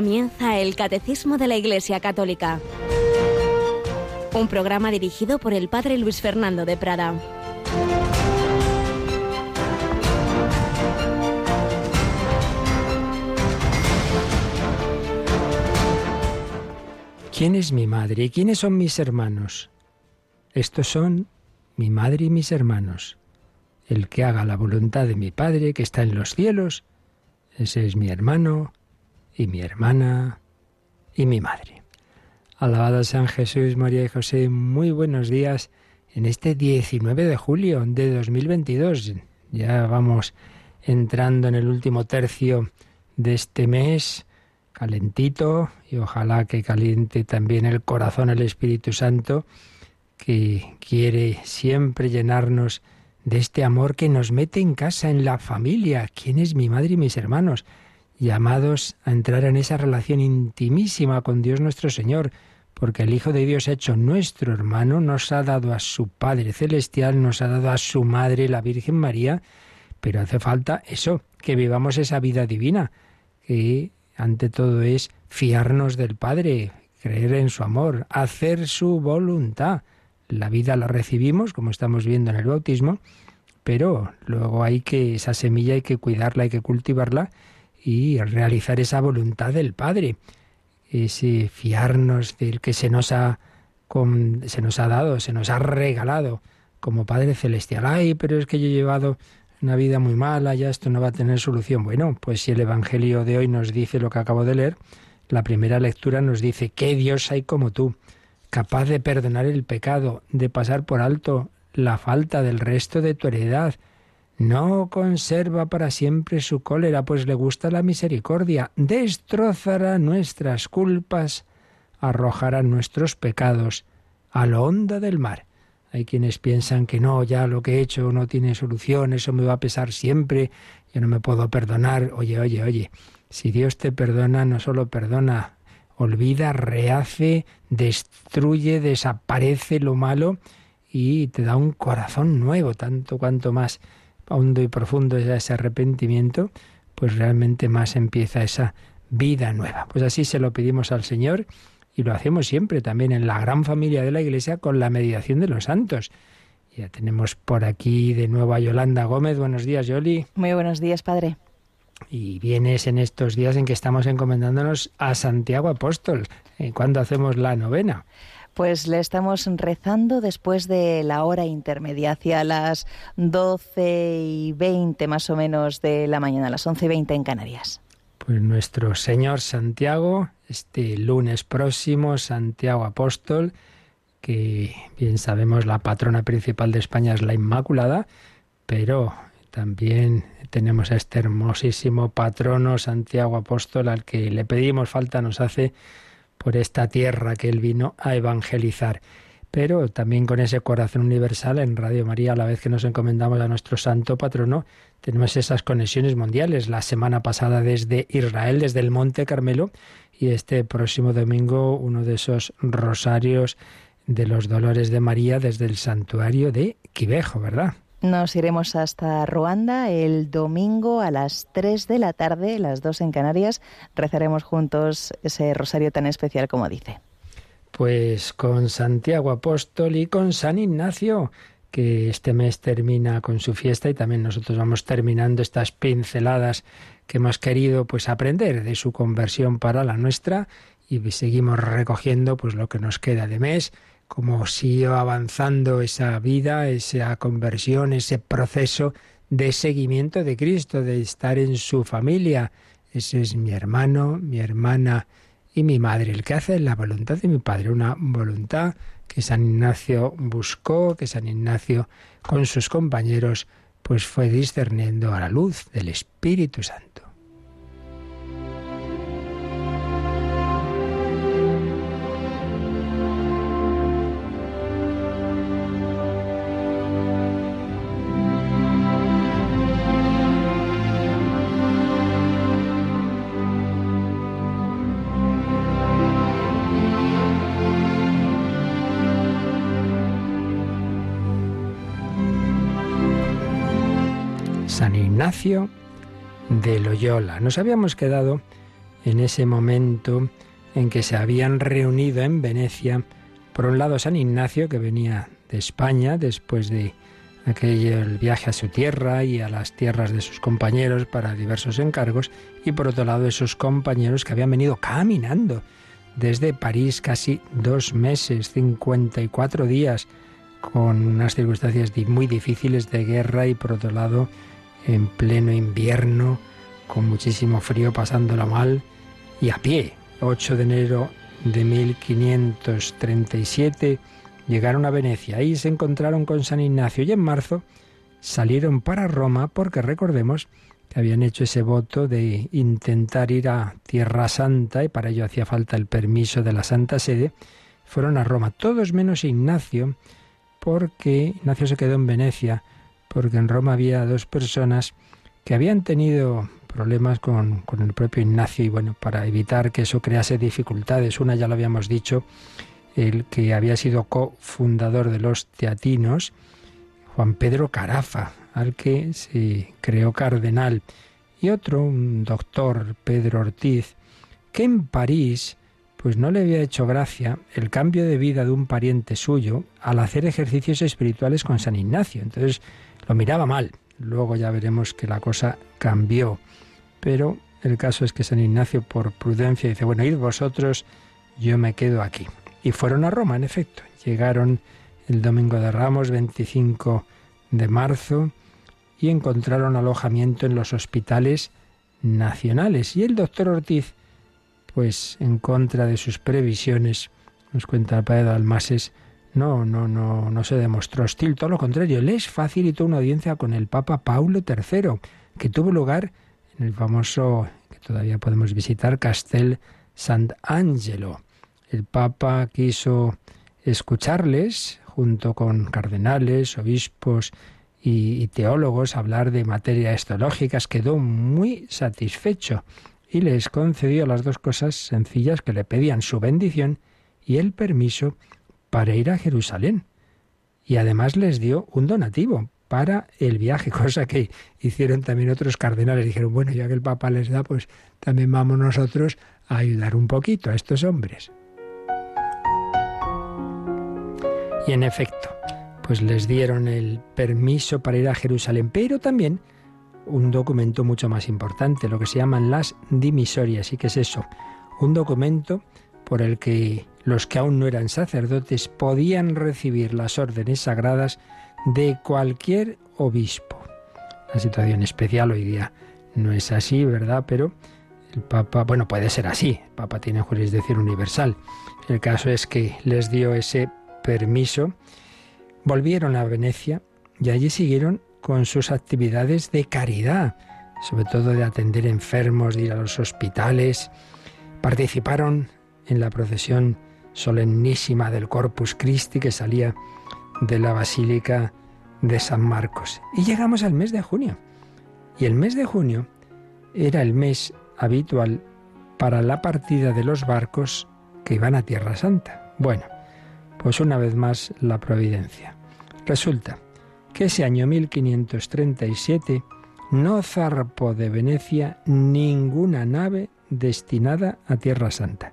Comienza el Catecismo de la Iglesia Católica. Un programa dirigido por el Padre Luis Fernando de Prada. ¿Quién es mi madre y quiénes son mis hermanos? Estos son mi madre y mis hermanos. El que haga la voluntad de mi Padre que está en los cielos, ese es mi hermano y mi hermana y mi madre. Alabado San Jesús, María y José, muy buenos días en este 19 de julio de 2022. Ya vamos entrando en el último tercio de este mes, calentito, y ojalá que caliente también el corazón el Espíritu Santo, que quiere siempre llenarnos de este amor que nos mete en casa, en la familia. ¿Quién es mi madre y mis hermanos? Llamados a entrar en esa relación intimísima con Dios nuestro Señor, porque el Hijo de Dios hecho nuestro hermano, nos ha dado a su Padre Celestial, nos ha dado a su Madre, la Virgen María, pero hace falta eso, que vivamos esa vida divina, que ante todo es fiarnos del Padre, creer en su amor, hacer su voluntad. La vida la recibimos, como estamos viendo en el bautismo, pero luego hay que, esa semilla hay que cuidarla, hay que cultivarla y realizar esa voluntad del Padre, ese fiarnos del que se nos ha, se nos ha dado, se nos ha regalado como Padre Celestial. Ay, pero es que yo he llevado una vida muy mala, ya esto no va a tener solución. Bueno, pues si el Evangelio de hoy nos dice lo que acabo de leer, la primera lectura nos dice, ¿qué Dios hay como tú? capaz de perdonar el pecado, de pasar por alto la falta del resto de tu heredad. No conserva para siempre su cólera, pues le gusta la misericordia. Destrozará nuestras culpas, arrojará nuestros pecados a lo hondo del mar. Hay quienes piensan que no, ya lo que he hecho no tiene solución, eso me va a pesar siempre, yo no me puedo perdonar. Oye, oye, oye, si Dios te perdona, no solo perdona olvida, rehace, destruye, desaparece lo malo y te da un corazón nuevo, tanto cuanto más hondo y profundo es ese arrepentimiento, pues realmente más empieza esa vida nueva. Pues así se lo pedimos al Señor y lo hacemos siempre también en la gran familia de la Iglesia con la mediación de los santos. Ya tenemos por aquí de nuevo a Yolanda Gómez. Buenos días, Yoli. Muy buenos días, Padre. Y vienes en estos días en que estamos encomendándonos a Santiago Apóstol. Eh, ¿Cuándo hacemos la novena? Pues le estamos rezando después de la hora intermedia, hacia las 12 y 20 más o menos de la mañana, las 11 y 20 en Canarias. Pues nuestro Señor Santiago, este lunes próximo, Santiago Apóstol, que bien sabemos la patrona principal de España es la Inmaculada, pero también tenemos a este hermosísimo patrono Santiago Apóstol al que le pedimos falta nos hace por esta tierra que él vino a evangelizar. Pero también con ese corazón universal en Radio María, a la vez que nos encomendamos a nuestro santo patrono, tenemos esas conexiones mundiales. La semana pasada desde Israel, desde el Monte Carmelo, y este próximo domingo uno de esos rosarios de los dolores de María desde el santuario de Quivejo, ¿verdad? Nos iremos hasta Ruanda el domingo a las 3 de la tarde, las 2 en Canarias. Rezaremos juntos ese rosario tan especial como dice. Pues con Santiago Apóstol y con San Ignacio, que este mes termina con su fiesta y también nosotros vamos terminando estas pinceladas que hemos querido pues aprender de su conversión para la nuestra y seguimos recogiendo pues lo que nos queda de mes como siguió avanzando esa vida, esa conversión, ese proceso de seguimiento de Cristo, de estar en su familia. Ese es mi hermano, mi hermana y mi madre, el que hace la voluntad de mi padre, una voluntad que San Ignacio buscó, que San Ignacio con sus compañeros pues fue discerniendo a la luz del Espíritu Santo. De Loyola. Nos habíamos quedado en ese momento en que se habían reunido en Venecia, por un lado San Ignacio, que venía de España después de aquel viaje a su tierra y a las tierras de sus compañeros para diversos encargos, y por otro lado esos compañeros que habían venido caminando desde París casi dos meses, 54 días, con unas circunstancias muy difíciles de guerra y por otro lado en pleno invierno, con muchísimo frío, pasándola mal, y a pie. 8 de enero de 1537 llegaron a Venecia. Ahí se encontraron con San Ignacio y en marzo salieron para Roma porque recordemos que habían hecho ese voto de intentar ir a Tierra Santa y para ello hacía falta el permiso de la Santa Sede. Fueron a Roma, todos menos Ignacio, porque Ignacio se quedó en Venecia, porque en Roma había dos personas que habían tenido problemas con, con, el propio Ignacio y bueno, para evitar que eso crease dificultades, una ya lo habíamos dicho, el que había sido cofundador de los teatinos, Juan Pedro Carafa, al que se creó cardenal, y otro, un doctor, Pedro Ortiz, que en París pues no le había hecho gracia el cambio de vida de un pariente suyo al hacer ejercicios espirituales con San Ignacio. Entonces lo miraba mal. Luego ya veremos que la cosa cambió. Pero el caso es que San Ignacio, por prudencia, dice, bueno, id vosotros, yo me quedo aquí. Y fueron a Roma, en efecto. Llegaron el domingo de Ramos, 25 de marzo, y encontraron alojamiento en los hospitales nacionales. Y el doctor Ortiz, pues en contra de sus previsiones, nos cuenta el padre no, no, no, no se demostró hostil, todo lo contrario, les facilitó una audiencia con el Papa Paulo III, que tuvo lugar en el famoso, que todavía podemos visitar, Castel Sant'Angelo. El Papa quiso escucharles, junto con cardenales, obispos y, teólogos, hablar de materias teológicas, quedó muy satisfecho y les concedió las dos cosas sencillas que le pedían, su bendición y el permiso para ir a Jerusalén. Y además les dio un donativo para el viaje, cosa que hicieron también otros cardenales. Dijeron, bueno, ya que el Papa les da, pues también vamos nosotros a ayudar un poquito a estos hombres. Y en efecto, pues les dieron el permiso para ir a Jerusalén, pero también un documento mucho más importante, lo que se llaman las dimisorias. ¿Y qué es eso? Un documento por el que los que aún no eran sacerdotes podían recibir las órdenes sagradas de cualquier obispo. La situación especial hoy día no es así, ¿verdad? Pero el Papa, bueno, puede ser así, el Papa tiene jurisdicción universal. El caso es que les dio ese permiso, volvieron a Venecia y allí siguieron con sus actividades de caridad, sobre todo de atender enfermos, de ir a los hospitales. Participaron en la procesión solemnísima del Corpus Christi que salía de la Basílica de San Marcos. Y llegamos al mes de junio. Y el mes de junio era el mes habitual para la partida de los barcos que iban a Tierra Santa. Bueno, pues una vez más la providencia. Resulta que ese año 1537 no zarpó de Venecia ninguna nave destinada a Tierra Santa.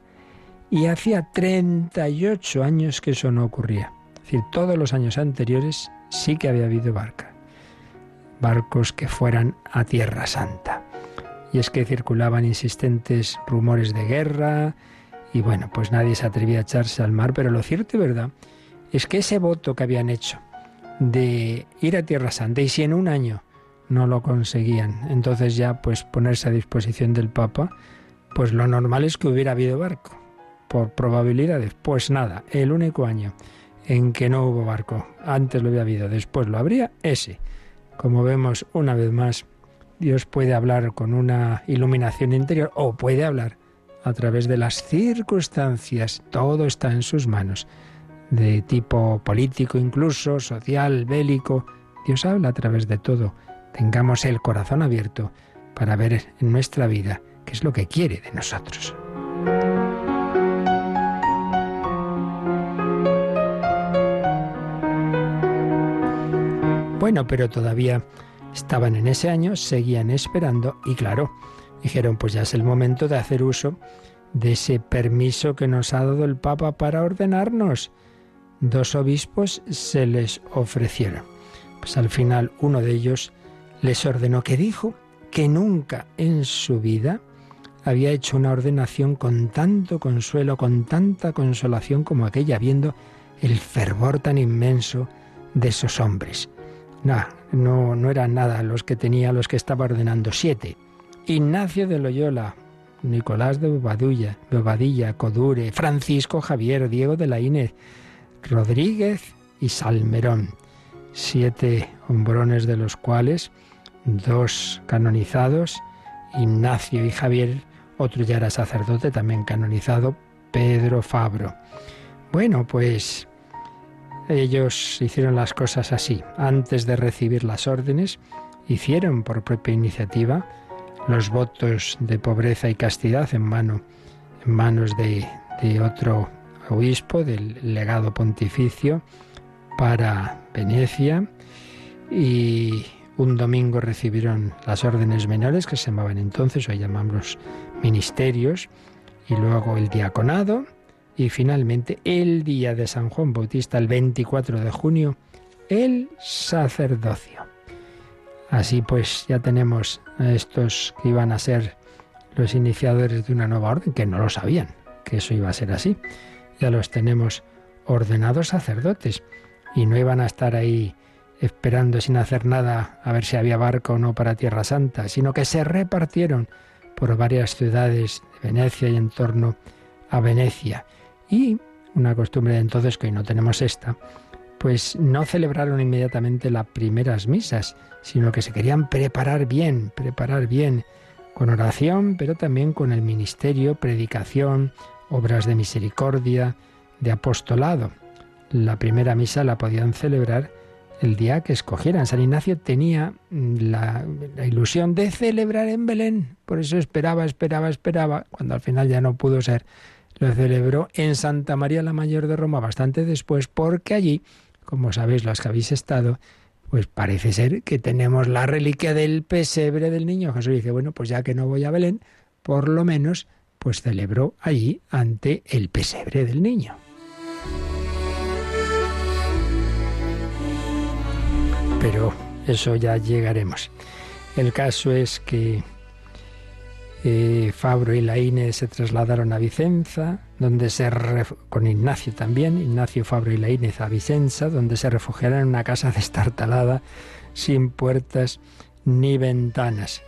Y hacía 38 años que eso no ocurría. Es decir, todos los años anteriores sí que había habido barca. Barcos que fueran a Tierra Santa. Y es que circulaban insistentes rumores de guerra, y bueno, pues nadie se atrevía a echarse al mar, pero lo cierto y verdad es que ese voto que habían hecho de ir a Tierra Santa y si en un año no lo conseguían, entonces ya pues ponerse a disposición del Papa, pues lo normal es que hubiera habido barco por probabilidades. Pues nada, el único año en que no hubo barco, antes lo había habido, después lo habría, ese. Como vemos una vez más, Dios puede hablar con una iluminación interior o puede hablar a través de las circunstancias. Todo está en sus manos, de tipo político incluso, social, bélico. Dios habla a través de todo. Tengamos el corazón abierto para ver en nuestra vida qué es lo que quiere de nosotros. Bueno, pero todavía estaban en ese año, seguían esperando y claro, dijeron, pues ya es el momento de hacer uso de ese permiso que nos ha dado el Papa para ordenarnos. Dos obispos se les ofrecieron. Pues al final uno de ellos les ordenó que dijo que nunca en su vida había hecho una ordenación con tanto consuelo, con tanta consolación como aquella, viendo el fervor tan inmenso de esos hombres. No, no, no eran nada los que tenía, los que estaba ordenando. Siete. Ignacio de Loyola, Nicolás de Bobadilla, Codure, Francisco Javier, Diego de la Inés, Rodríguez y Salmerón. Siete hombrones de los cuales dos canonizados, Ignacio y Javier, otro ya era sacerdote, también canonizado, Pedro Fabro. Bueno, pues ellos hicieron las cosas así. Antes de recibir las órdenes, hicieron por propia iniciativa los votos de pobreza y castidad en, mano, en manos de, de otro obispo, del legado pontificio, para Venecia. Y un domingo recibieron las órdenes menores, que se llamaban entonces, hoy llamamos ministerios, y luego el diaconado, y finalmente el día de San Juan Bautista, el 24 de junio, el sacerdocio. Así pues ya tenemos a estos que iban a ser los iniciadores de una nueva orden, que no lo sabían, que eso iba a ser así. Ya los tenemos ordenados sacerdotes y no iban a estar ahí esperando sin hacer nada a ver si había barco o no para Tierra Santa, sino que se repartieron por varias ciudades de Venecia y en torno a Venecia. Y una costumbre de entonces, que hoy no tenemos esta, pues no celebraron inmediatamente las primeras misas, sino que se querían preparar bien, preparar bien, con oración, pero también con el ministerio, predicación, obras de misericordia, de apostolado. La primera misa la podían celebrar el día que escogieran. San Ignacio tenía mm, la, ilusión de celebrar en Belén, por eso esperaba, esperaba, esperaba, cuando al final ya no pudo ser, lo celebró en Santa María la Mayor de Roma bastante después, porque allí, como sabéis los que habéis estado, pues parece ser que tenemos la reliquia del pesebre del niño Jesús. dice, bueno, pues ya que no voy a Belén, por lo menos, pues celebró allí ante el pesebre del niño. pero eso ya llegaremos. El caso es que eh, Fabro y Laínez se trasladaron a Vicenza, donde se con Ignacio también, Ignacio Fabro y Laínez a Vicenza, donde se refugiaron en una casa destartalada, sin puertas ni ventanas.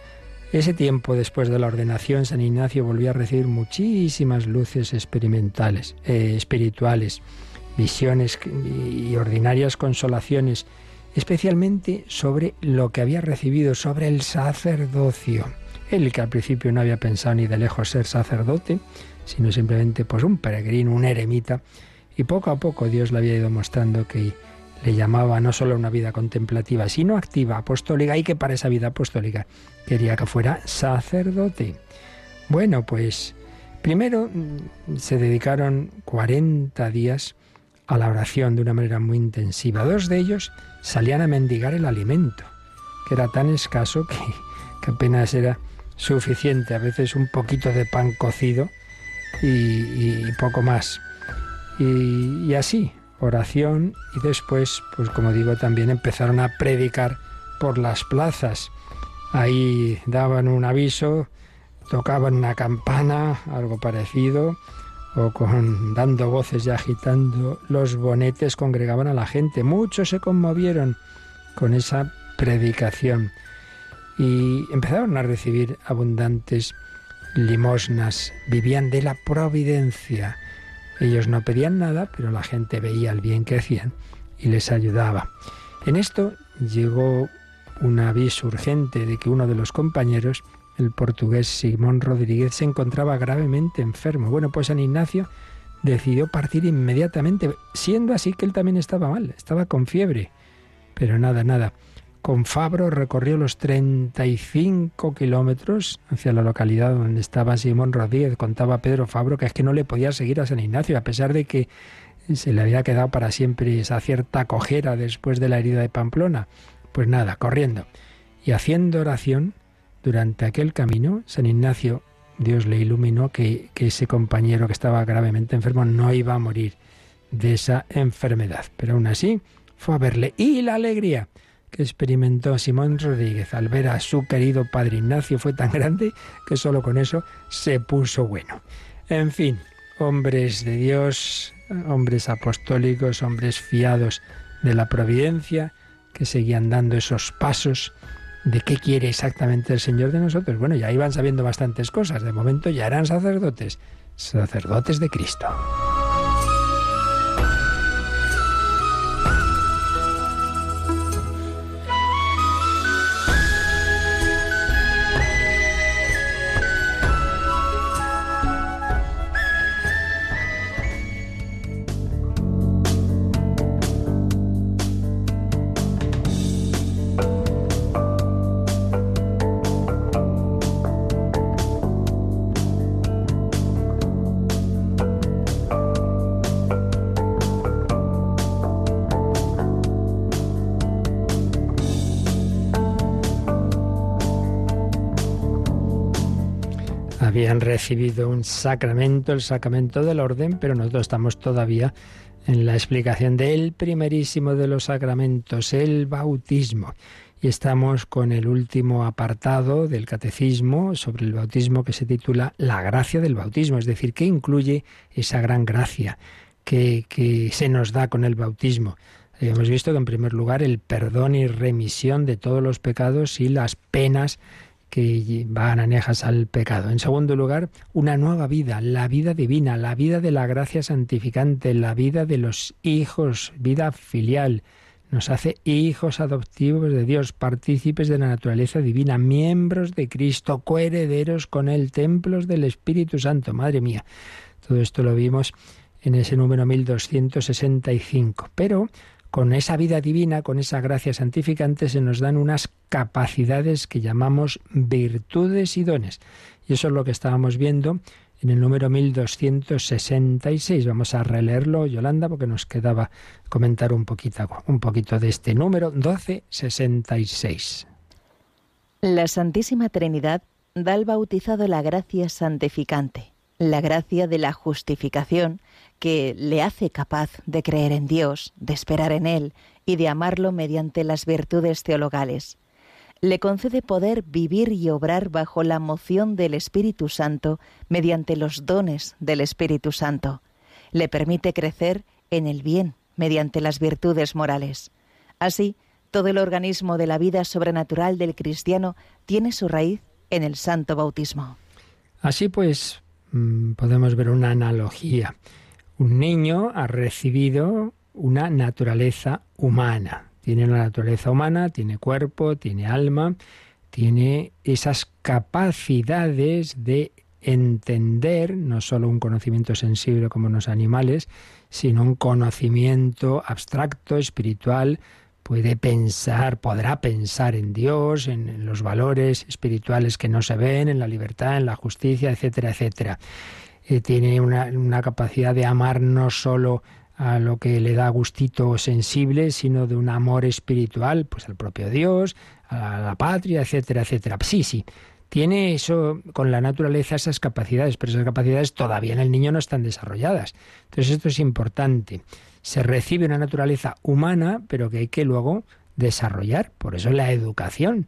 Ese tiempo después de la ordenación, San Ignacio volvió a recibir muchísimas luces experimentales, eh, espirituales, visiones y ordinarias consolaciones especialmente sobre lo que había recibido, sobre el sacerdocio. Él que al principio no había pensado ni de lejos ser sacerdote, sino simplemente pues un peregrino, un eremita, y poco a poco Dios le había ido mostrando que le llamaba no solo a una vida contemplativa, sino activa, apostólica, y que para esa vida apostólica quería que fuera sacerdote. Bueno, pues primero mm, se dedicaron 40 días a la oración de una manera muy intensiva. Dos de ellos salían a mendigar el alimento, que era tan escaso que, apenas era suficiente, a veces un poquito de pan cocido y, poco más. Y, y, así, oración y después, pues como digo, también empezaron a predicar por las plazas. Ahí daban un aviso, tocaban una campana, algo parecido, o con dando voces y agitando los bonetes congregaban a la gente. Muchos se conmovieron con esa predicación y empezaron a recibir abundantes limosnas. Vivían de la providencia. Ellos no pedían nada, pero la gente veía el bien que hacían y les ayudaba. En esto llegó un aviso urgente de que uno de los compañeros el portugués Simón Rodríguez se encontraba gravemente enfermo. Bueno, pues San Ignacio decidió partir inmediatamente, siendo así que él también estaba mal, estaba con fiebre. Pero nada, nada. Con Fabro recorrió los 35 kilómetros hacia la localidad donde estaba Simón Rodríguez. Contaba Pedro Fabro que es que no le podía seguir a San Ignacio, a pesar de que se le había quedado para siempre esa cierta cojera después de la herida de Pamplona. Pues nada, corriendo y haciendo oración, durante aquel camino, San Ignacio, Dios le iluminó que, que ese compañero que estaba gravemente enfermo no iba a morir de esa enfermedad. Pero aún así fue a verle. Y la alegría que experimentó Simón Rodríguez al ver a su querido padre Ignacio fue tan grande que solo con eso se puso bueno. En fin, hombres de Dios, hombres apostólicos, hombres fiados de la providencia, que seguían dando esos pasos de qué quiere exactamente el Señor de nosotros. Bueno, ya iban sabiendo bastantes cosas, de momento ya eran sacerdotes, sacerdotes de Cristo. Recibido un sacramento, el sacramento del orden, pero nosotros estamos todavía en la explicación del primerísimo de los sacramentos, el bautismo. Y estamos con el último apartado del catecismo sobre el bautismo que se titula La gracia del bautismo, es decir, que incluye esa gran gracia que, que se nos da con el bautismo. Hemos visto que en primer lugar el perdón y remisión de todos los pecados y las penas que van anejas al pecado. En segundo lugar, una nueva vida, la vida divina, la vida de la gracia santificante, la vida de los hijos, vida filial. Nos hace hijos adoptivos de Dios, partícipes de la naturaleza divina, miembros de Cristo, coherederos con él, templos del Espíritu Santo. Madre mía, todo esto lo vimos en ese número 1265. Pero con esa vida divina, con esa gracia santificante, se nos dan unas capacidades que llamamos virtudes y dones. Y eso es lo que estábamos viendo en el número 1266. Vamos a releerlo, Yolanda, porque nos quedaba comentar un poquito, un poquito de este número 1266. La Santísima Trinidad da al bautizado la gracia santificante, la gracia de la justificación, que le hace capaz de creer en Dios, de esperar en Él y de amarlo mediante las virtudes teologales. Le concede poder vivir y obrar bajo la moción del Espíritu Santo mediante los dones del Espíritu Santo. Le permite crecer en el bien mediante las virtudes morales. Así, todo el organismo de la vida sobrenatural del cristiano tiene su raíz en el santo bautismo. Así pues, mm, podemos ver una analogía un niño ha recibido una naturaleza humana. Tiene la naturaleza humana, tiene cuerpo, tiene alma, tiene esas capacidades de entender no solo un conocimiento sensible como los animales, sino un conocimiento abstracto, espiritual, puede pensar, podrá pensar en Dios, en, en, los valores espirituales que no se ven, en la libertad, en la justicia, etcétera, etcétera. Eh, tiene una, capacidad de amar no solo a lo que le da gustito sensible, sino de un amor espiritual, pues al propio Dios, a la patria, etcétera, etcétera. Sí, sí, tiene eso con la naturaleza esas capacidades, pero esas capacidades todavía en el niño no están desarrolladas. Entonces esto es importante. Se recibe una naturaleza humana, pero que hay que luego desarrollar. Por eso la educación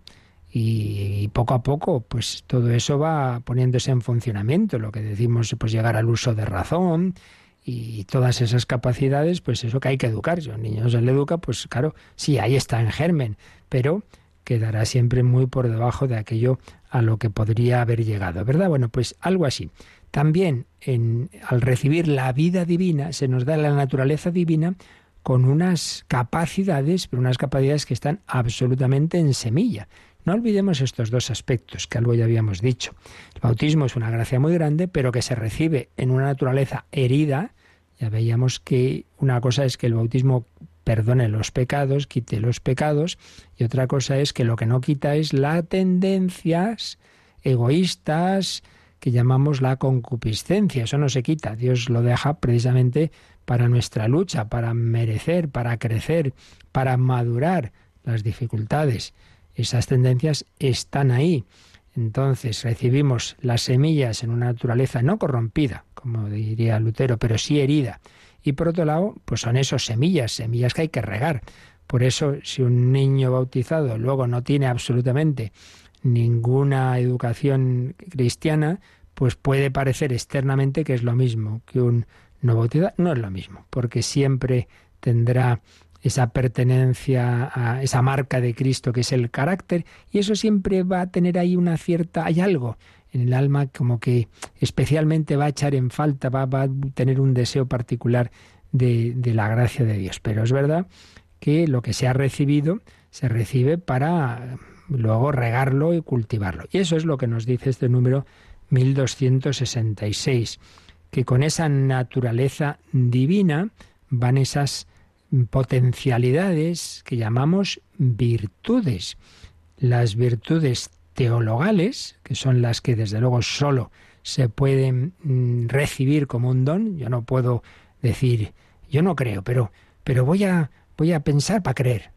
y, poco a poco pues todo eso va poniéndose en funcionamiento. Lo que decimos pues llegar al uso de razón y todas esas capacidades pues eso que hay que educar. Si a un niño se le educa pues claro sí ahí está en germen pero quedará siempre muy por debajo de aquello a lo que podría haber llegado verdad bueno pues algo así. También en, al recibir la vida divina se nos da la naturaleza divina con unas capacidades, pero unas capacidades que están absolutamente en semilla. No olvidemos estos dos aspectos que algo ya habíamos dicho. El bautismo es una gracia muy grande, pero que se recibe en una naturaleza herida. Ya veíamos que una cosa es que el bautismo perdone los pecados, quite los pecados, y otra cosa es que lo que no quita es las tendencias egoístas que llamamos la concupiscencia. Eso no se quita. Dios lo deja precisamente para nuestra lucha, para merecer, para crecer, para madurar las dificultades. Esas tendencias están ahí. entonces recibimos las semillas en una naturaleza no corrompida, como diría Lutero, pero sí herida. Y por otro lado, pues son esos semillas, semillas que hay que regar. Por eso, si un niño bautizado luego no tiene absolutamente ninguna educación cristiana, pues puede parecer externamente que es lo mismo que un no bautizado. No es lo mismo, porque siempre tendrá esa pertenencia a esa marca de Cristo que es el carácter y eso siempre va a tener ahí una cierta hay algo en el alma como que especialmente va a echar en falta va, a tener un deseo particular de, de la gracia de Dios. Pero es verdad que lo que se ha recibido se recibe para luego regarlo y cultivarlo. Y eso es lo que nos dice este número 1266 que con esa naturaleza divina van esas potencialidades que llamamos virtudes. Las virtudes teologales, que son las que desde luego solo se pueden mm, recibir como un don, yo no puedo decir, yo no creo, pero, pero voy, a, voy a pensar para creer.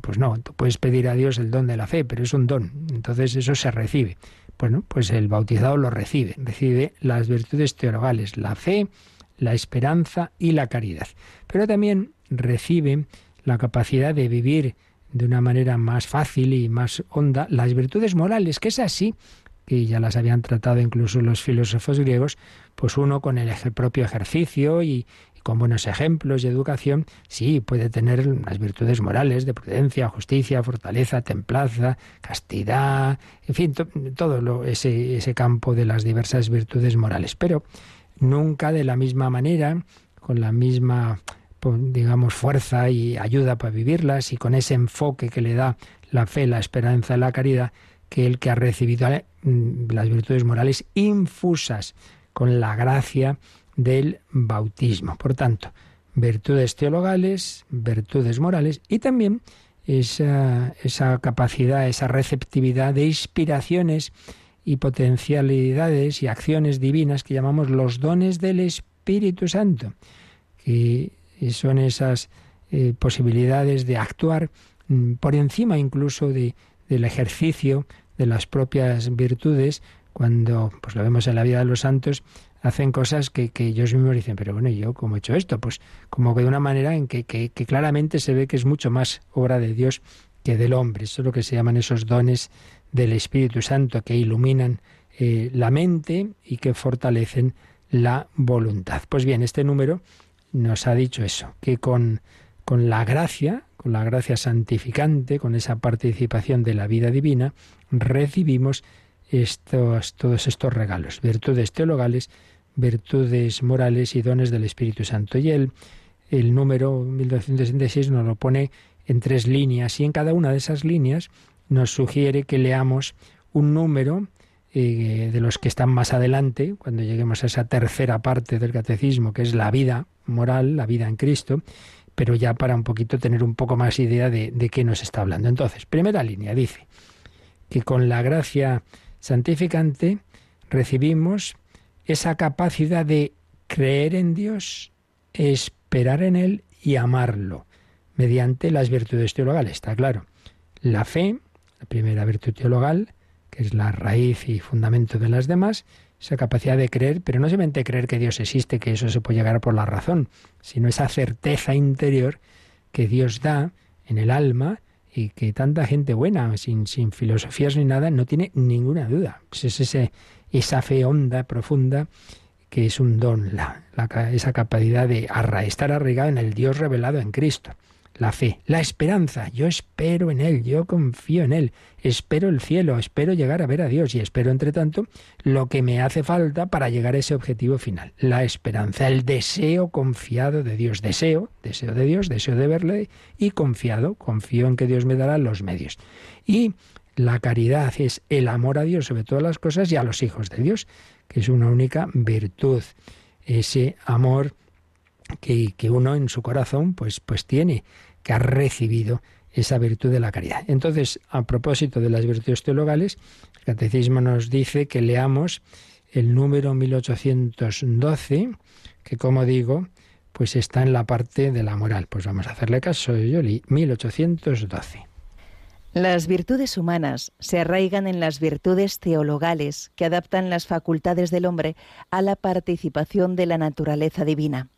Pues no, tú puedes pedir a Dios el don de la fe, pero es un don, entonces eso se recibe. Bueno, pues el bautizado lo recibe, recibe las virtudes teologales, la fe, la esperanza y la caridad. Pero también recibe la capacidad de vivir de una manera más fácil y más honda. Las virtudes morales, que es así, que ya las habían tratado incluso los filósofos griegos, pues uno con el propio ejercicio y, con buenos ejemplos y educación, sí, puede tener las virtudes morales de prudencia, justicia, fortaleza, templaza, castidad, en fin, todo ese, ese campo de las diversas virtudes morales, pero nunca de la misma manera, con la misma digamos, fuerza y ayuda para vivirlas y con ese enfoque que le da la fe, la esperanza y la caridad, que el que ha recibido mm, las virtudes morales infusas con la gracia del bautismo. Por tanto, virtudes teologales, virtudes morales y también esa, esa capacidad, esa receptividad de inspiraciones y potencialidades y acciones divinas que llamamos los dones del Espíritu Santo, son esas eh, posibilidades de actuar mm, por encima incluso de, del ejercicio de las propias virtudes, cuando pues lo vemos en la vida de los santos, hacen cosas que, que ellos mismos dicen, pero bueno, ¿y yo cómo he hecho esto? Pues como que de una manera en que, que, claramente se ve que es mucho más obra de Dios que del hombre. Eso es lo que se llaman esos dones del Espíritu Santo, que iluminan eh, la mente y que fortalecen la voluntad. Pues bien, este número nos ha dicho eso, que con, con la gracia, con la gracia santificante, con esa participación de la vida divina, recibimos estos, todos estos regalos, virtudes teologales, virtudes morales y dones del Espíritu Santo. Y el, el número 1266 nos lo pone en tres líneas y en cada una de esas líneas nos sugiere que leamos un número eh, de los que están más adelante, cuando lleguemos a esa tercera parte del catecismo, que es la vida moral, la vida en Cristo, pero ya para un poquito tener un poco más idea de, de qué nos está hablando. Entonces, primera línea dice que con la gracia santificante recibimos esa capacidad de creer en Dios, esperar en Él y amarlo, mediante las virtudes teologales, está claro. La fe, la primera virtud teologal, que es la raíz y fundamento de las demás, esa capacidad de creer, pero no solamente creer que Dios existe, que eso se puede llegar por la razón, sino esa certeza interior que Dios da en el alma y que tanta gente buena, sin, sin filosofías ni nada, no tiene ninguna duda. Es ese, esa fe honda, profunda, que es un don, la, esa capacidad de estar arraigado en el Dios revelado en Cristo la fe, la esperanza. Yo espero en Él, yo confío en Él, espero el cielo, espero llegar a ver a Dios y espero, entre tanto, lo que me hace falta para llegar a ese objetivo final. La esperanza, el deseo confiado de Dios. Deseo, deseo de Dios, deseo de verle y confiado, confío en que Dios me dará los medios. Y la caridad es el amor a Dios sobre todas las cosas y a los hijos de Dios, que es una única virtud. Ese amor que, que uno en su corazón pues, pues tiene que ha recibido esa virtud de la caridad. Entonces, a propósito de las virtudes teologales, el Catecismo nos dice que leamos el número 1812, que como digo, pues está en la parte de la moral. Pues vamos a hacerle caso, yo 1812. Las virtudes humanas se arraigan en las virtudes teologales que adaptan las facultades del hombre a la participación de la naturaleza divina.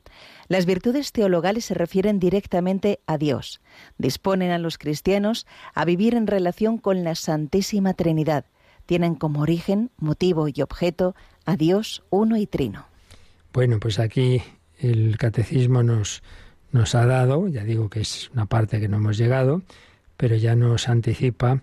Las virtudes teologales se refieren directamente a Dios, disponen a los cristianos a vivir en relación con la Santísima Trinidad, tienen como origen, motivo y objeto a Dios uno y trino. Bueno, pues aquí el catecismo nos, nos ha dado, ya digo que es una parte que no hemos llegado, pero ya nos anticipa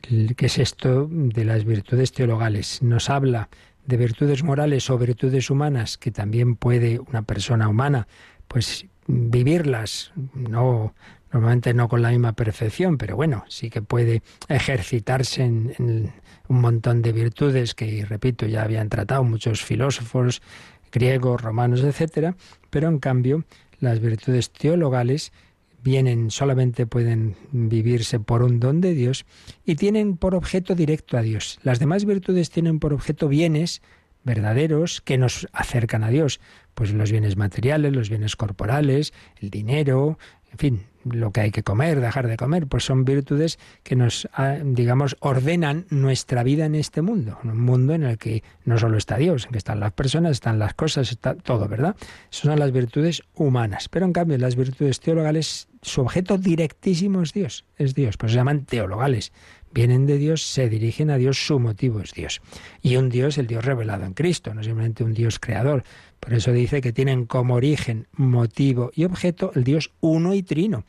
qué es esto de las virtudes teologales. Nos habla de virtudes morales o virtudes humanas que también puede una persona humana pues vivirlas, no normalmente no con la misma perfección, pero bueno, sí que puede ejercitarse en, en un montón de virtudes que, repito, ya habían tratado muchos filósofos griegos, romanos, etcétera, pero en cambio las virtudes teologales vienen, solamente pueden vivirse por un don de Dios y tienen por objeto directo a Dios. Las demás virtudes tienen por objeto bienes verdaderos que nos acercan a Dios, pues los bienes materiales, los bienes corporales, el dinero, en fin, lo que hay que comer, dejar de comer, pues son virtudes que nos, ah, digamos, ordenan nuestra vida en este mundo, un mundo en el que no solo está Dios, en que están las personas, están las cosas, está todo, ¿verdad? Esas son las virtudes humanas, pero en cambio las virtudes teologales, su objeto directísimo es Dios, es Dios, pues se llaman teologales vienen de Dios, se dirigen a Dios, su motivo es Dios. Y un Dios, el Dios revelado en Cristo, no simplemente un Dios creador. Por eso dice que tienen como origen, motivo y objeto el Dios uno y trino.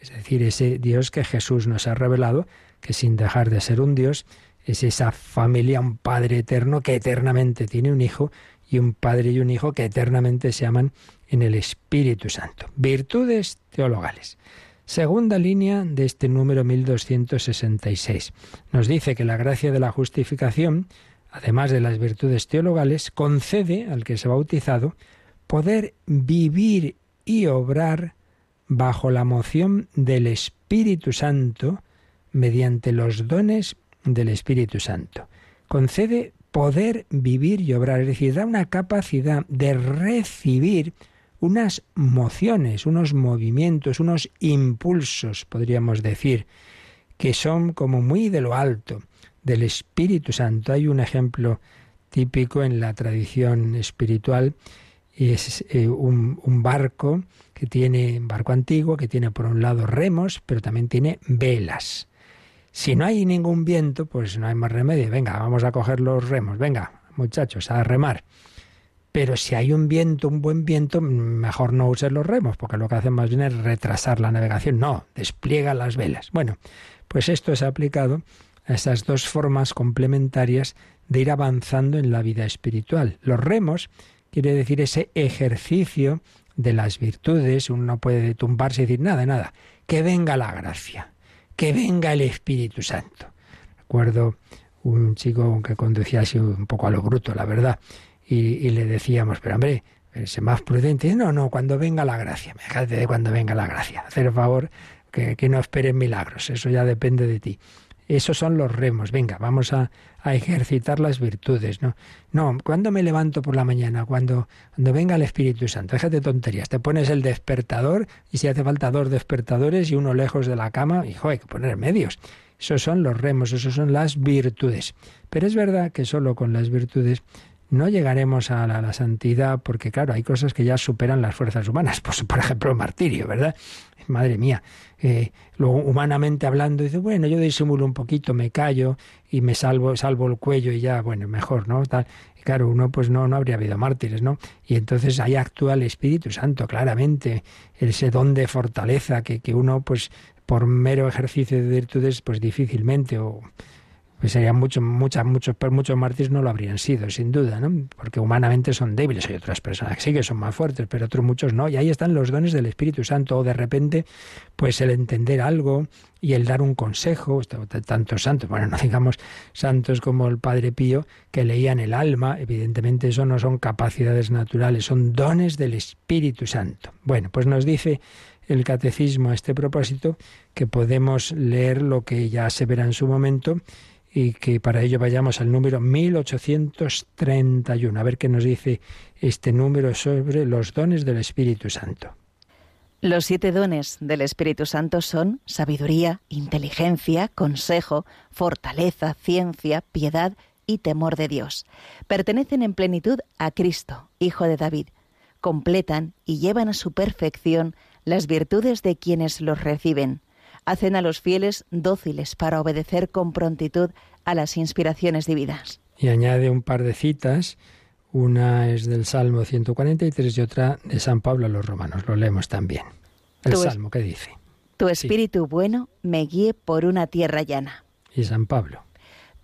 Es decir, ese Dios que Jesús nos ha revelado, que sin dejar de ser un Dios, es esa familia, un Padre eterno que eternamente tiene un Hijo y un Padre y un Hijo que eternamente se aman en el Espíritu Santo. Virtudes teologales. Segunda línea de este número 1266. Nos dice que la gracia de la justificación, además de las virtudes teologales, concede al que se ha bautizado poder vivir y obrar bajo la moción del Espíritu Santo mediante los dones del Espíritu Santo. Concede poder vivir y obrar, es decir, da una capacidad de recibir unas mociones, unos movimientos, unos impulsos, podríamos decir, que son como muy de lo alto del Espíritu Santo. Hay un ejemplo típico en la tradición espiritual, es eh, un, un barco que tiene un barco antiguo, que tiene por un lado remos, pero también tiene velas. Si no hay ningún viento, pues no hay más remedio. Venga, vamos a coger los remos. Venga, muchachos, a remar. Pero si hay un viento, un buen viento, mejor no uses los remos, porque lo que hacen más bien es retrasar la navegación. No, despliega las velas. Bueno, pues esto es aplicado a esas dos formas complementarias de ir avanzando en la vida espiritual. Los remos quiere decir ese ejercicio de las virtudes, uno no puede tumbarse y decir nada, nada. Que venga la gracia, que venga el Espíritu Santo. Recuerdo un chico que conducía así un poco a lo bruto, la verdad, y, le decíamos, pero hombre, ese más prudente. No, no, cuando venga la gracia, déjate de cuando venga la gracia. Hacer favor que, que no esperen milagros, eso ya depende de ti. Esos son los remos. Venga, vamos a, ejercitar las virtudes, ¿no? No, cuando me levanto por la mañana, cuando, cuando venga el Espíritu Santo, déjate tonterías, te pones el despertador y si hace falta dos despertadores y uno lejos de la cama, hijo, hay que poner medios. Esos son los remos, esos son las virtudes. Pero es verdad que solo con las virtudes no llegaremos a la, santidad porque, claro, hay cosas que ya superan las fuerzas humanas. Pues, por ejemplo, el martirio, ¿verdad? Madre mía, eh, luego humanamente hablando, dice, bueno, yo disimulo un poquito, me callo y me salvo, salvo el cuello y ya, bueno, mejor, ¿no? Tal. Y claro, uno pues no, no habría habido mártires, ¿no? Y entonces ahí actúa el Espíritu Santo, claramente, ese don de fortaleza que, que uno, pues, por mero ejercicio de virtudes, pues difícilmente o pues serían muchos, muchas, muchos, muchos mártires no lo habrían sido, sin duda, ¿no? Porque humanamente son débiles. Hay otras personas que sí que son más fuertes, pero otros muchos no. Y ahí están los dones del Espíritu Santo. O de repente, pues el entender algo y el dar un consejo. Tantos santos, bueno, no digamos santos como el Padre Pío, que leían el alma. Evidentemente, eso no son capacidades naturales, son dones del Espíritu Santo. Bueno, pues nos dice el catecismo a este propósito que podemos leer lo que ya se verá en su momento y que para ello vayamos al número 1831, a ver qué nos dice este número sobre los dones del Espíritu Santo. Los siete dones del Espíritu Santo son sabiduría, inteligencia, consejo, fortaleza, ciencia, piedad y temor de Dios. Pertenecen en plenitud a Cristo, Hijo de David. Completan y llevan a su perfección las virtudes de quienes los reciben. Hacen a los fieles dóciles para obedecer con prontitud a las inspiraciones divinas. Y añade un par de citas una es del Salmo 143 y otra de San Pablo a los Romanos. Lo leemos también. El Salmo, ¿qué dice? Tu espíritu bueno me guíe por una tierra llana. Y San Pablo.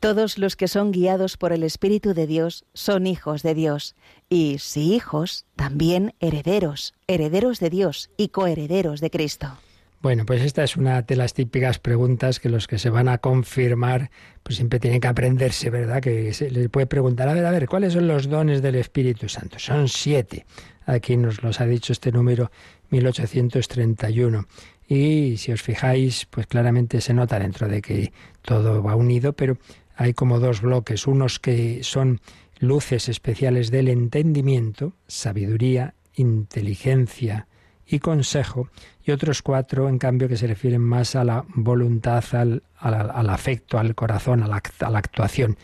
Todos los que son guiados por el Espíritu de Dios son hijos de Dios. Y si hijos, también herederos, herederos de Dios y coherederos de Cristo. Bueno, pues esta es una de las típicas preguntas que los que se van a confirmar, pues siempre tienen que aprenderse, ¿verdad? Que se les puede preguntar, a ver, a ver, ¿cuáles son los dones del Espíritu Santo? Son siete. Aquí nos los ha dicho este número 1831. Y si os fijáis, pues claramente se nota dentro de que todo va unido, pero hay como dos bloques, unos que son luces especiales del entendimiento, sabiduría, inteligencia, y consejo, y otros cuatro, en cambio, que se refieren más a la voluntad, al, afecto, al corazón, a la, actuación,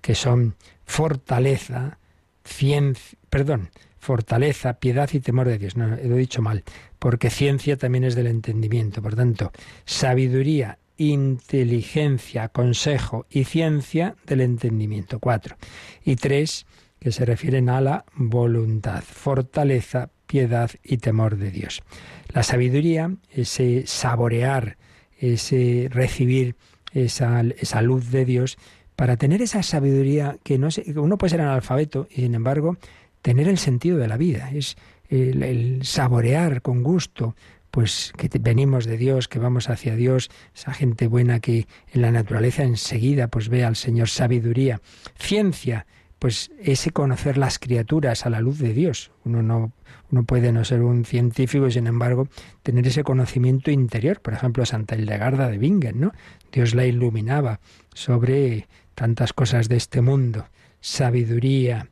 que son fortaleza, ciencia, perdón, fortaleza, piedad y temor de Dios. No, lo he dicho mal, porque ciencia también es del entendimiento. Por tanto, sabiduría, inteligencia, consejo y ciencia del entendimiento. Cuatro. Y tres, que se refieren a la voluntad, fortaleza, piedad y temor de Dios. La sabiduría, ese saborear, ese recibir esa, esa luz de Dios, para tener esa sabiduría que no sé, uno puede ser analfabeto y sin embargo tener el sentido de la vida, es el, saborear con gusto, pues que venimos de Dios, que vamos hacia Dios, esa gente buena que en la naturaleza enseguida pues ve al Señor sabiduría, ciencia, pues ese conocer las criaturas a la luz de Dios. Uno no, uno puede no ser un científico y sin embargo tener ese conocimiento interior. Por ejemplo, Santa Hildegarda de Bingen, ¿no? Dios la iluminaba sobre tantas cosas de este mundo. Sabiduría,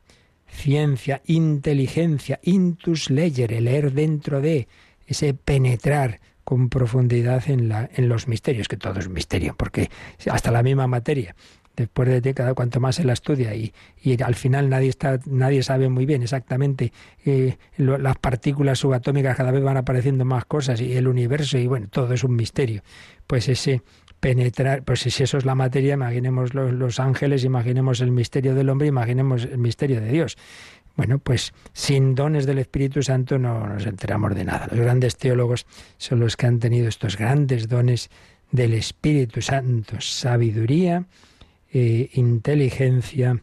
ciencia, inteligencia, intus leyer, leer dentro de, ese penetrar con profundidad en, la, en los misterios, que todo es misterio, porque hasta la misma materia después de décadas, cuanto más se la estudia y, y al final nadie, está, nadie sabe muy bien exactamente eh, las partículas subatómicas cada vez van apareciendo más cosas y el universo y bueno, todo es un misterio. Pues ese penetrar, pues si eso es la materia, imaginemos los, los ángeles, imaginemos el misterio del hombre, imaginemos el misterio de Dios. Bueno, pues sin dones del Espíritu Santo no nos enteramos de nada. Los grandes teólogos son los que han tenido estos grandes dones del Espíritu Santo, sabiduría, eh, inteligencia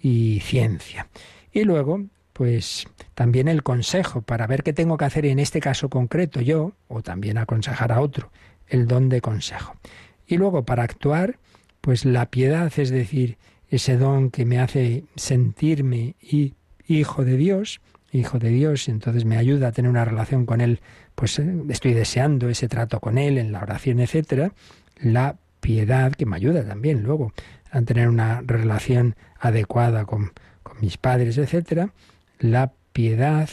y ciencia. Y luego, pues también el consejo para ver qué tengo que hacer en este caso concreto yo, o también aconsejar a otro, el don de consejo. Y luego para actuar, pues la piedad, es decir, ese don que me hace sentirme hijo de Dios, hijo de Dios, y entonces me ayuda a tener una relación con Él, pues eh, estoy deseando ese trato con Él en la oración, etcétera. La piedad, que me ayuda también luego a tener una relación adecuada con, mis padres, etcétera, la piedad,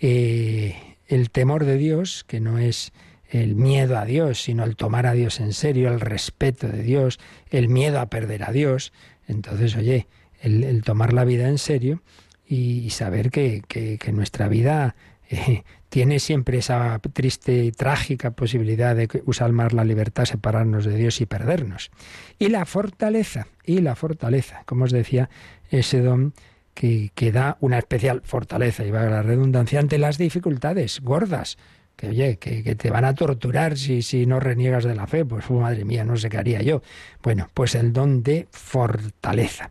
eh, el temor de Dios, que no es el miedo a Dios, sino el tomar a Dios en serio, el respeto de Dios, el miedo a perder a Dios. Entonces, oye, el, tomar la vida en serio y, saber que, que, nuestra vida tiene siempre esa triste y trágica posibilidad de usar más la libertad, separarnos de Dios y perdernos. Y la fortaleza, y la fortaleza, como os decía, ese don que, que da una especial fortaleza, y va a la redundancia, ante las dificultades gordas, que oye, que, te van a torturar si, si no reniegas de la fe, pues madre mía, no sé qué haría yo. Bueno, pues el don de fortaleza.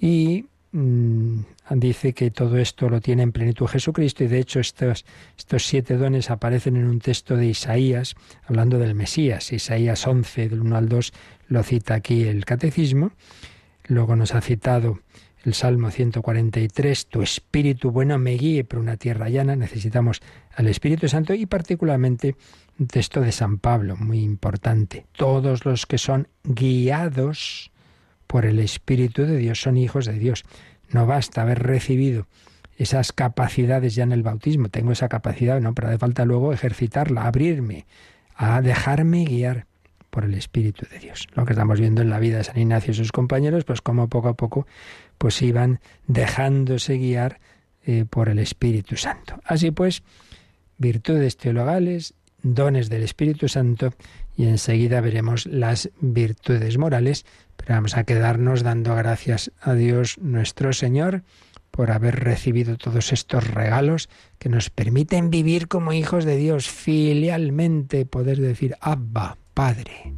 Y mm, dice que todo esto lo tiene en plenitud Jesucristo y de hecho estos, estos siete dones aparecen en un texto de Isaías hablando del Mesías. Isaías 11 del 1 al 2 lo cita aquí el catecismo. Luego nos ha citado el Salmo 143, tu Espíritu bueno me guíe por una tierra llana. Necesitamos al Espíritu Santo y particularmente un texto de San Pablo, muy importante. Todos los que son guiados por el Espíritu de Dios son hijos de Dios. No basta haber recibido esas capacidades ya en el bautismo. Tengo esa capacidad, no, pero hace falta luego ejercitarla, abrirme, a dejarme guiar por el Espíritu de Dios. Lo que estamos viendo en la vida de San Ignacio y sus compañeros, pues como poco a poco pues iban dejándose guiar eh, por el Espíritu Santo. Así pues, virtudes teologales, dones del Espíritu Santo y enseguida veremos las virtudes morales, pero vamos a quedarnos dando gracias a Dios nuestro Señor por haber recibido todos estos regalos que nos permiten vivir como hijos de Dios, filialmente, poder decir, Abba, Padre.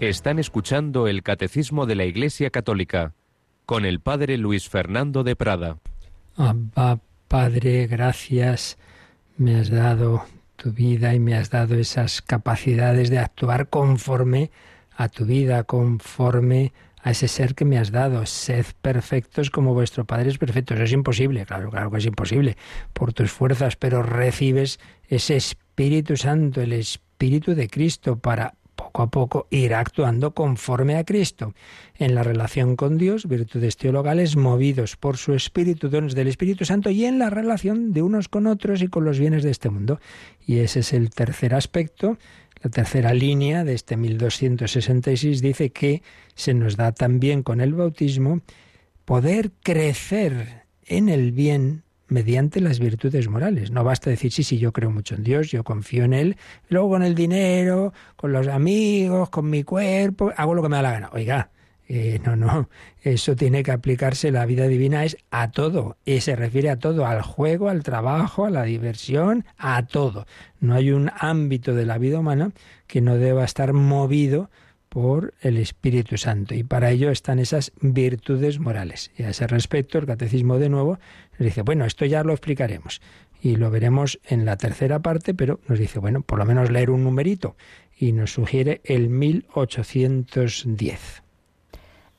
Están escuchando el Catecismo de la Iglesia Católica con el Padre Luis Fernando de Prada. Abba, Padre, gracias. Me has dado tu vida y me has dado esas capacidades de actuar conforme a tu vida, conforme a ese ser que me has dado. Sed perfectos como vuestro Padre es perfecto. Eso es imposible, claro, claro que es imposible por tus fuerzas, pero recibes ese Espíritu Santo, el Espíritu de Cristo para poco a poco ir actuando conforme a Cristo. En la relación con Dios, virtudes teologales movidos por su Espíritu, dones del Espíritu Santo, y en la relación de unos con otros y con los bienes de este mundo. Y ese es el tercer aspecto. La tercera línea de este 1266 dice que se nos da también con el bautismo poder crecer en el bien mediante las virtudes morales. No basta decir, sí, sí, yo creo mucho en Dios, yo confío en Él, luego con el dinero, con los amigos, con mi cuerpo, hago lo que me da la gana. Oiga, eh, no, no, eso tiene que aplicarse, la vida divina es a todo, y se refiere a todo, al juego, al trabajo, a la diversión, a todo. No hay un ámbito de la vida humana que no deba estar movido por el Espíritu Santo. Y para ello están esas virtudes morales. Y a ese respecto, el Catecismo de nuevo nos dice, bueno, esto ya lo explicaremos. Y lo veremos en la tercera parte, pero nos dice, bueno, por lo menos leer un numerito. Y nos sugiere el 1810.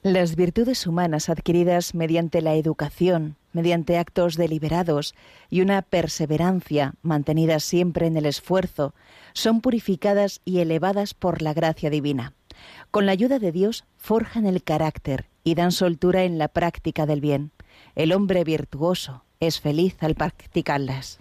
Las virtudes humanas adquiridas mediante la educación, mediante actos deliberados y una perseverancia mantenida siempre en el esfuerzo, son purificadas y elevadas por la gracia divina. Con la ayuda de Dios forjan el carácter y dan soltura en la práctica del bien. El hombre virtuoso es feliz al practicarlas.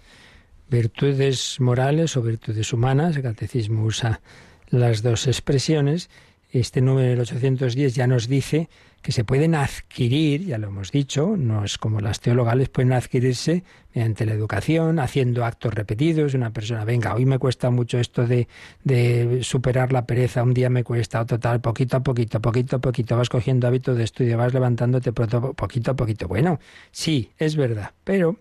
Virtudes morales o virtudes humanas, el catecismo usa las dos expresiones. Este número 810 ya nos dice que se pueden adquirir, ya lo hemos dicho, no es como las teologales, pueden adquirirse mediante la educación, haciendo actos repetidos. Una persona, venga, hoy me cuesta mucho esto de, de superar la pereza, un día me cuesta, otro tal, poquito a poquito, poquito a poquito, vas cogiendo hábito de estudio, vas levantándote poquito a poquito. Bueno, sí, es verdad, pero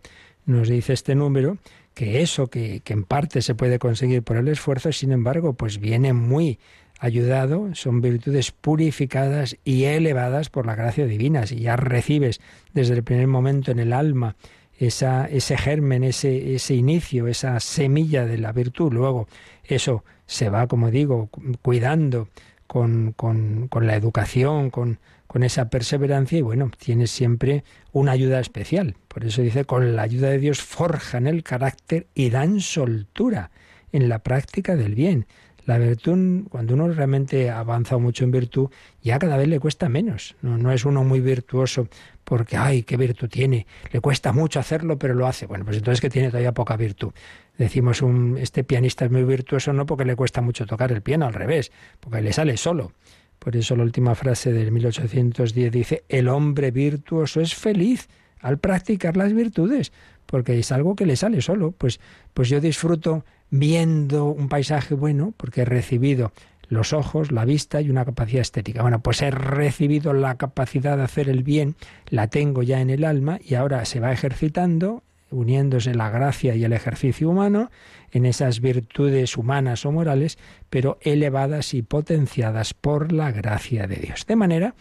nos dice este número que eso que, que en parte se puede conseguir por el esfuerzo, sin embargo, pues viene muy ayudado, son virtudes purificadas y elevadas por la gracia divina. Si ya recibes desde el primer momento en el alma esa, ese germen, ese, ese inicio, esa semilla de la virtud, luego eso se va, como digo, cuidando con, con, con la educación, con, con esa perseverancia y bueno, tienes siempre una ayuda especial. Por eso dice, con la ayuda de Dios forjan el carácter y dan soltura en la práctica del bien. La virtud, cuando uno realmente ha avanzado mucho en virtud, ya cada vez le cuesta menos. No, es uno muy virtuoso porque, ay, qué virtud tiene. Le cuesta mucho hacerlo, pero lo hace. Bueno, pues entonces que tiene todavía poca virtud. Decimos, un, este pianista es muy virtuoso no porque le cuesta mucho tocar el piano, al revés, porque le sale solo. Por eso la última frase del 1810 dice, el hombre virtuoso es feliz al practicar las virtudes, porque es algo que le sale solo. Pues, pues yo disfruto viendo un paisaje bueno porque he recibido los ojos, la vista y una capacidad estética. Bueno, pues he recibido la capacidad de hacer el bien, la tengo ya en el alma y ahora se va ejercitando, uniéndose la gracia y el ejercicio humano en esas virtudes humanas o morales, pero elevadas y potenciadas por la gracia de Dios. De manera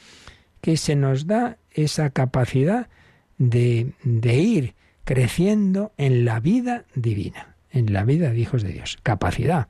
que se nos da esa capacidad de, de ir creciendo en la vida divina en la vida de hijos de Dios. Capacidad.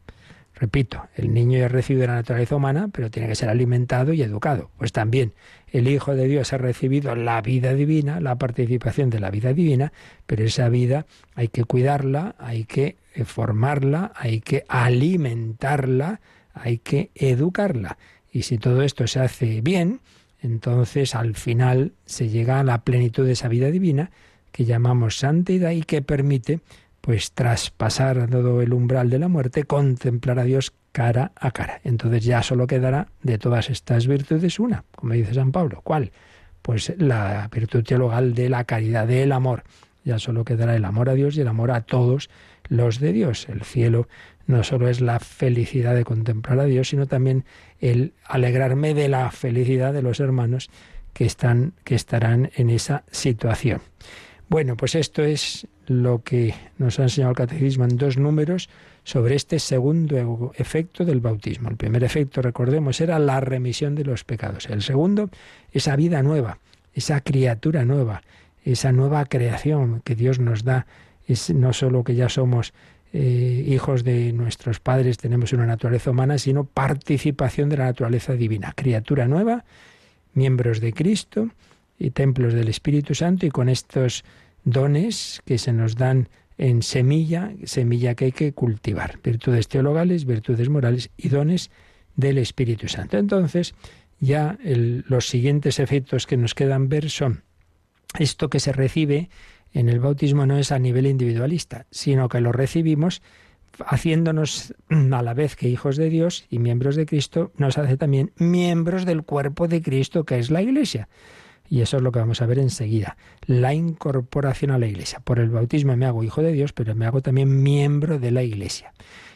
Repito, el niño ha recibido la naturaleza humana, pero tiene que ser alimentado y educado. Pues también el Hijo de Dios ha recibido la vida divina, la participación de la vida divina, pero esa vida hay que cuidarla, hay que eh, formarla, hay que alimentarla, hay que educarla. Y si todo esto se hace bien, entonces al final se llega a la plenitud de esa vida divina que llamamos santidad y que permite pues tras pasar todo el umbral de la muerte, contemplar a Dios cara a cara. Entonces ya solo quedará de todas estas virtudes una, como dice San Pablo. ¿Cuál? Pues la virtud teologal de la caridad, del amor. Ya solo quedará el amor a Dios y el amor a todos los de Dios. El cielo no solo es la felicidad de contemplar a Dios, sino también el alegrarme de la felicidad de los hermanos que están que estarán en esa situación. Bueno, pues esto es lo que nos ha enseñado el catecismo en dos números sobre este segundo efecto del bautismo. El primer efecto, recordemos, era la remisión de los pecados. El segundo, esa vida nueva, esa criatura nueva, esa nueva creación que Dios nos da. Es no solo que ya somos eh, hijos de nuestros padres, tenemos una naturaleza humana, sino participación de la naturaleza divina. Criatura nueva, miembros de Cristo y templos del Espíritu Santo y con estos dones que se nos dan en semilla, semilla que hay que cultivar, virtudes teologales, virtudes morales y dones del Espíritu Santo. Entonces, ya los siguientes efectos que nos quedan ver son esto que se recibe en el bautismo no es a nivel individualista, sino que lo recibimos haciéndonos a la vez que hijos de Dios y miembros de Cristo, nos hace también miembros del cuerpo de Cristo que es la Iglesia. Y eso es lo que vamos a ver enseguida. La incorporación a la Iglesia. Por el bautismo me hago hijo de Dios, pero me hago también miembro de la Iglesia.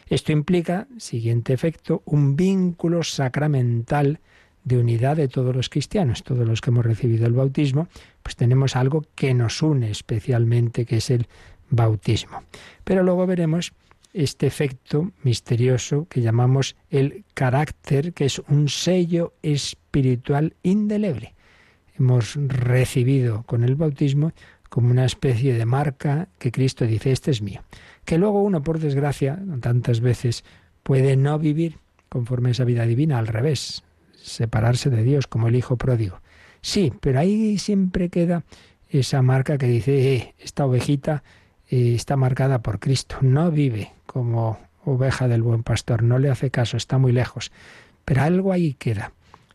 Esto implica, siguiente efecto, un vínculo sacramental de unidad de todos los cristianos, todos los que hemos recibido el bautismo, pues tenemos algo que nos une especialmente, que es el bautismo. Pero luego veremos este efecto misterioso que llamamos el carácter, que es un sello espiritual indeleble. Hemos recibido con el bautismo como una especie de marca que Cristo dice, este es mío. Que luego uno, por desgracia, tantas veces puede no vivir conforme a esa vida divina, al revés, separarse de Dios como el hijo pródigo. Sí, pero ahí siempre queda esa marca que dice, eh, esta ovejita eh, está marcada por Cristo, no vive como oveja del buen pastor, no le hace caso, está muy lejos. Pero algo ahí queda,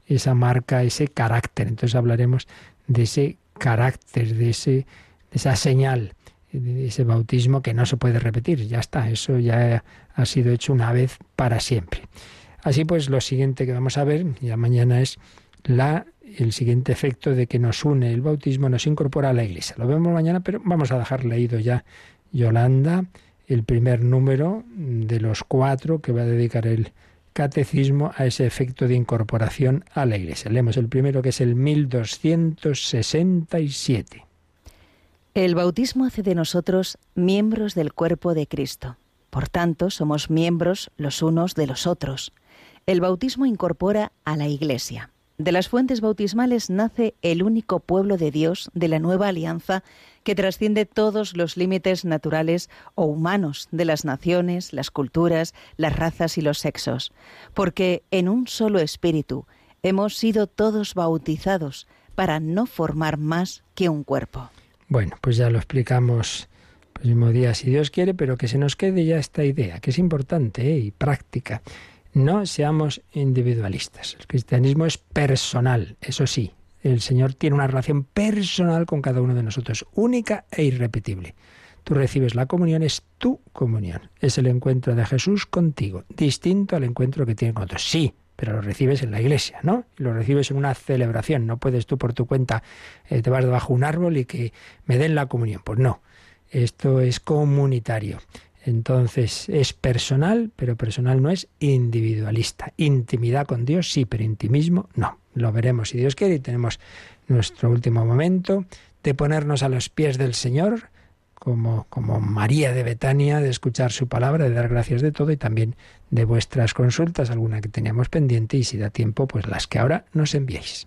esa marca, ese carácter. Entonces hablaremos de ese carácter, de, ese, de esa señal, de ese bautismo que no se puede repetir. Ya está, eso ya ha sido hecho una vez para siempre. Así pues, lo siguiente que vamos a ver ya mañana es la el siguiente efecto de que nos une el bautismo, nos incorpora a la Iglesia. Lo vemos mañana, pero vamos a dejar leído ya Yolanda el primer número de los cuatro que va a dedicar el catecismo a ese efecto de incorporación a la Iglesia. Leemos el primero que es el 1267. El bautismo hace de nosotros miembros del cuerpo de Cristo. Por tanto, somos miembros los unos de los otros. El bautismo incorpora a la Iglesia. De las fuentes bautismales nace el único pueblo de Dios de la nueva alianza que trasciende todos los límites naturales o humanos de las naciones, las culturas, las razas y los sexos, porque en un solo espíritu hemos sido todos bautizados para no formar más que un cuerpo. Bueno, pues ya lo explicamos el mismo día si Dios quiere, pero que se nos quede ya esta idea, que es importante ¿eh? y práctica. No seamos individualistas. El cristianismo es personal, eso sí. El Señor tiene una relación personal con cada uno de nosotros, única e irrepetible. Tú recibes la comunión, es tu comunión. Es el encuentro de Jesús contigo, distinto al encuentro que tiene con otros. Sí, pero lo recibes en la iglesia, ¿no? Lo recibes en una celebración. No puedes tú por tu cuenta, eh, te vas debajo de un árbol y que me den la comunión. Pues no, esto es comunitario. Entonces es personal, pero personal no es individualista. Intimidad con Dios sí, pero intimismo no. Lo veremos si Dios quiere y tenemos nuestro último momento de ponernos a los pies del Señor, como, como María de Betania, de escuchar su palabra, de dar gracias de todo y también de vuestras consultas, alguna que teníamos pendiente y si da tiempo, pues las que ahora nos enviéis.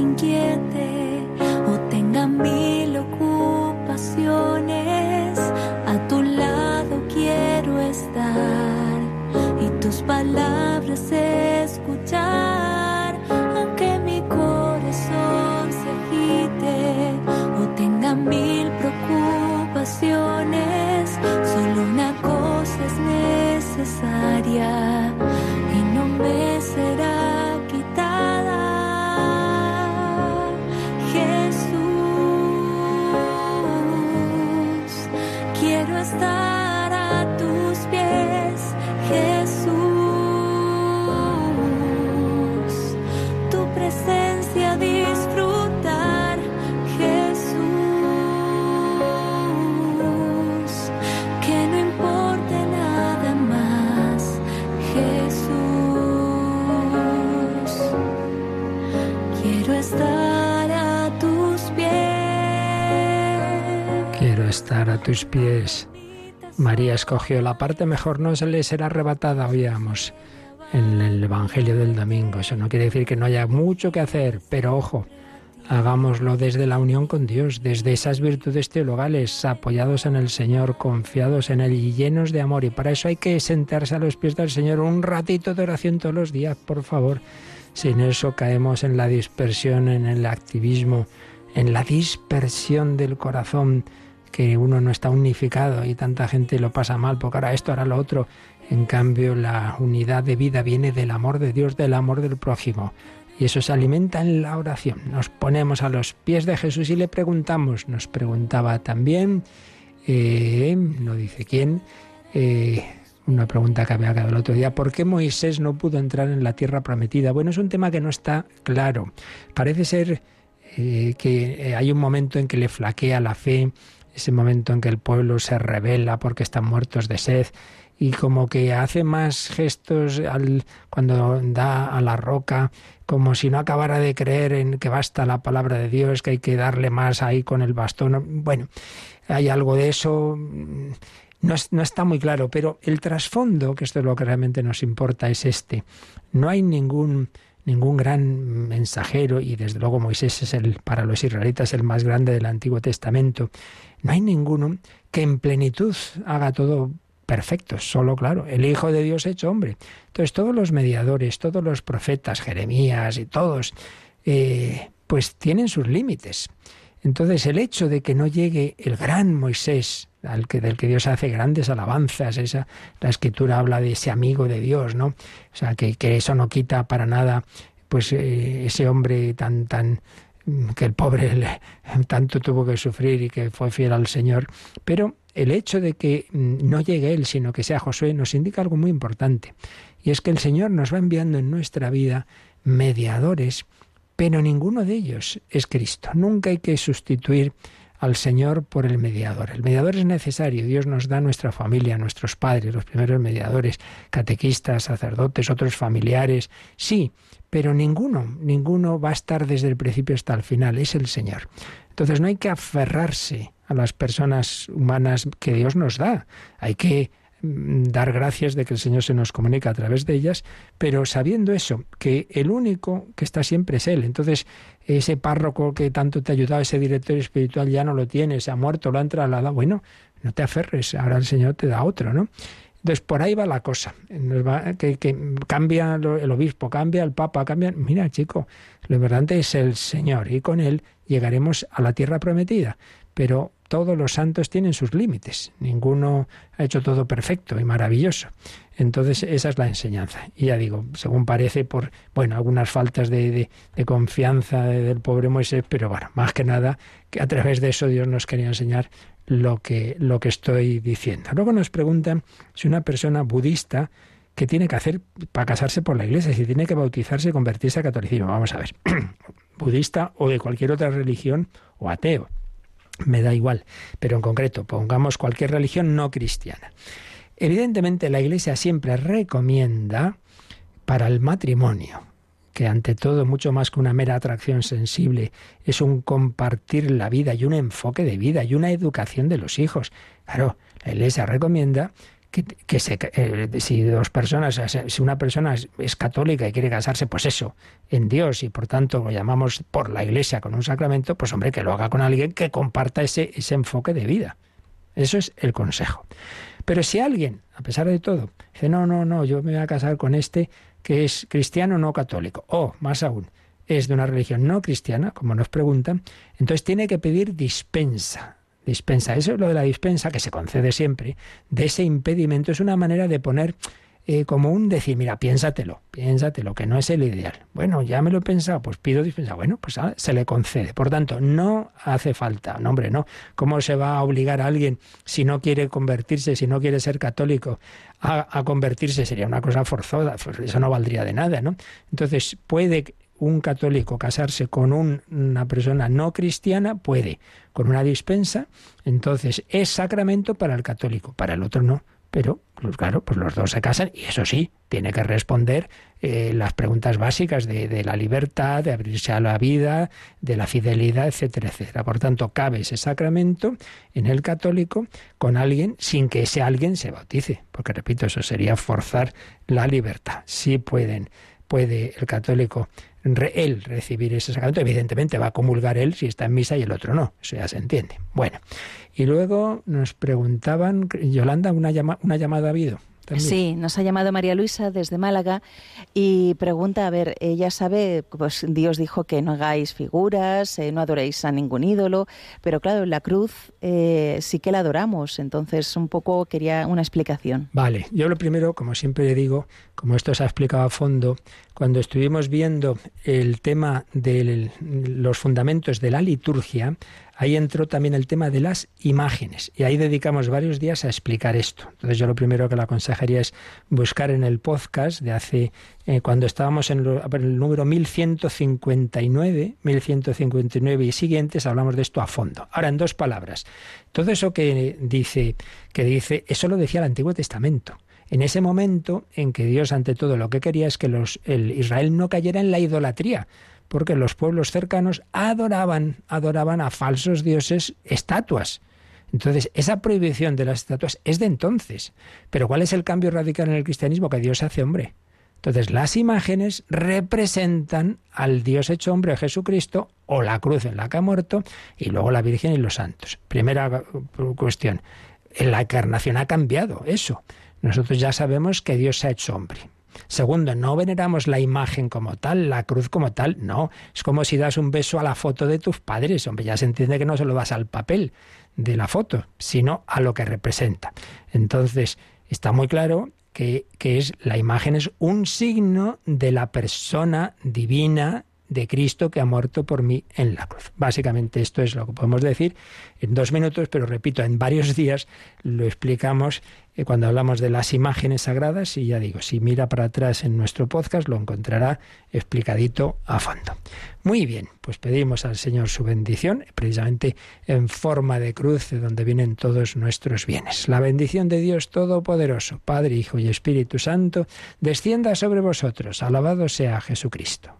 corazón se tus pies. María escogió la parte mejor, no se le será arrebatada, oíamos en el Evangelio del domingo. Eso no quiere decir que no haya mucho que hacer, pero ojo, hagámoslo desde la unión con Dios, desde esas virtudes teologales, apoyados en el Señor, confiados en Él y llenos de amor. Y para eso hay que sentarse a los pies del Señor un ratito de oración todos los días, por favor. Sin eso caemos en la dispersión, en el activismo, en la dispersión del corazón, que uno no está unificado y tanta gente lo pasa mal, porque ahora esto, ahora lo otro. En cambio, la unidad de vida viene del amor de Dios, del amor del prójimo. Y eso se alimenta en la oración. Nos ponemos a los pies de Jesús y le preguntamos. Nos preguntaba también, eh, no dice quién, eh, una pregunta que había quedado el otro día, ¿por qué Moisés no pudo entrar en la tierra prometida? Bueno, es un tema que no está claro. Parece ser eh, que hay un momento en que le flaquea la fe, ese momento en que el pueblo se revela porque están muertos de sed y como que hace más gestos al, cuando da a la roca, como si no acabara de creer en que basta la palabra de Dios, que hay que darle más ahí con el bastón. Bueno, hay algo de eso, no, es- no está muy claro, pero el trasfondo, que esto es lo que realmente nos importa, es este. No hay ningún ningún gran mensajero y desde luego Moisés es el para los israelitas el más grande del Antiguo Testamento. No hay ninguno que en plenitud haga todo perfecto, solo claro, el Hijo de Dios hecho hombre. Entonces todos los mediadores, todos los profetas, Jeremías y todos, eh, pues tienen sus límites. Entonces el hecho de que no llegue el gran Moisés, al que, del que Dios hace grandes alabanzas, esa, la escritura habla de ese amigo de Dios, ¿no? O sea, que, que eso no quita para nada, pues eh, ese hombre tan, tan, que el pobre le- tanto tuvo que sufrir y que fue fiel al Señor. Pero el hecho de que mm, no llegue él, sino que sea Josué, nos indica algo muy importante. Y es que el Señor nos va enviando en nuestra vida mediadores, pero ninguno de ellos es Cristo. Nunca hay que sustituir al Señor por el mediador. El mediador es necesario. Dios nos da nuestra familia, nuestros padres, los primeros mediadores, catequistas, sacerdotes, otros familiares. Sí, pero ninguno, ninguno va a estar desde el principio hasta el final. Es el Señor. Entonces no hay que aferrarse a las personas humanas que Dios nos da. Hay que mm, dar gracias de que el Señor se nos comunica a través de ellas, pero sabiendo eso, que el único que está siempre es Él. Entonces, ese párroco que tanto te ha ayudado, ese director espiritual ya no lo tiene, se ha muerto, lo han trasladado. Bueno, no te aferres, ahora el Señor te da otro, ¿no? Entonces, por ahí va la cosa. Nos va- que, cambia el obispo, cambia el papa, cambia. Mira, chico, lo importante es el Señor y con Él llegaremos a la tierra prometida. Pero todos los santos tienen sus límites. Ninguno ha hecho todo perfecto y maravilloso. Entonces, esa es la enseñanza. Y ya digo, según parece, por bueno, algunas faltas de, de- de confianza de- del pobre Moisés, pero bueno, más que nada, que a través de eso Dios nos quería enseñar lo que, lo que estoy diciendo. Luego nos preguntan si una persona budista ¿qué tiene que hacer para casarse por la iglesia? Si tiene que bautizarse y convertirse al catolicismo. Vamos a ver, budista o de cualquier otra religión o ateo. Me da igual, pero en concreto, pongamos cualquier religión no cristiana. Evidentemente la Iglesia siempre recomienda para el matrimonio, que ante todo mucho más que una mera atracción sensible, es un compartir la vida y un enfoque de vida y una educación de los hijos. Claro, la Iglesia recomienda que, se, eh, si dos personas, si una persona es, católica y quiere casarse, pues eso, en Dios y por tanto lo llamamos por la Iglesia con un sacramento, pues hombre, que lo haga con alguien que comparta ese, ese enfoque de vida. Eso es el consejo. Pero si alguien, a pesar de todo, dice, no, no, no, yo me voy a casar con este que es cristiano no católico, o más aún, es de una religión no cristiana, como nos preguntan, entonces tiene que pedir dispensa. Dispensa, eso es lo de la dispensa, que se concede siempre, de ese impedimento, es una manera de poner eh, como un decir, mira, piénsatelo, piénsatelo, que no es el ideal. Bueno, ya me lo he pensado, pues pido dispensa. Bueno, pues ah, se le concede. Por tanto, no hace falta, no, hombre, no. ¿Cómo se va a obligar a alguien si no quiere convertirse, si no quiere ser católico, a, convertirse? Sería una cosa forzosa, pues eso no valdría de nada, ¿no? Entonces, puede un católico casarse con una persona no cristiana, puede, con una dispensa, entonces es sacramento para el católico, para el otro no. Pero, pues claro, pues los dos se casan y eso sí, tiene que responder eh, las preguntas básicas de, de, la libertad, de abrirse a la vida, de la fidelidad, etcétera, etcétera. Por tanto, cabe ese sacramento en el católico con alguien sin que ese alguien se bautice, porque repito, eso sería forzar la libertad. Sí pueden, puede el católico él recibir ese sacramento, evidentemente va a comulgar él si está en misa y el otro no, eso ya se entiende. Bueno, y luego nos preguntaban, Yolanda, una, una llamada ha habido. Sí, nos ha llamado María Luisa desde Málaga y pregunta, a ver, ella sabe, pues Dios dijo que no hagáis figuras, eh, no adoréis a ningún ídolo, pero claro, la cruz eh, sí que la adoramos, entonces un poco quería una explicación. Vale, yo lo primero, como siempre digo, como esto se ha explicado a fondo, cuando estuvimos viendo el tema de los fundamentos de la liturgia, ahí entró también el tema de las imágenes y ahí dedicamos varios días a explicar esto. Entonces yo lo primero que le aconsejaría es buscar en el podcast de hace, eh, cuando estábamos en el número 1159, 1159 y siguientes, hablamos de esto a fondo. Ahora, en dos palabras, todo eso que dice, que dice, eso lo decía el Antiguo Testamento en ese momento en que Dios ante todo lo que quería es que el Israel no cayera en la idolatría, porque los pueblos cercanos adoraban, adoraban a falsos dioses estatuas. Entonces, esa prohibición de las estatuas es de entonces. Pero ¿cuál es el cambio radical en el cristianismo? Que Dios hace hombre. Entonces, las imágenes representan al Dios hecho hombre, Jesucristo, o la cruz en la que ha muerto, y luego la Virgen y los santos. Primera cuestión. En la encarnación ha cambiado eso. Nosotros ya sabemos que Dios se ha hecho hombre. Segundo, no veneramos la imagen como tal, la cruz como tal, no. Es como si das un beso a la foto de tus padres, hombre, ya se entiende que no se lo das al papel de la foto, sino a lo que representa. Entonces, está muy claro que, que es, la imagen es un signo de la persona divina de Cristo que ha muerto por mí en la cruz. Básicamente esto es lo que podemos decir en dos minutos, pero repito, en varios días lo explicamos eh, cuando hablamos de las imágenes sagradas y ya digo, si mira para atrás en nuestro podcast lo encontrará explicadito a fondo. Muy bien, pues pedimos al Señor su bendición, precisamente en forma de cruz de donde vienen todos nuestros bienes. La bendición de Dios Todopoderoso, Padre, Hijo y Espíritu Santo, descienda sobre vosotros. Alabado sea Jesucristo.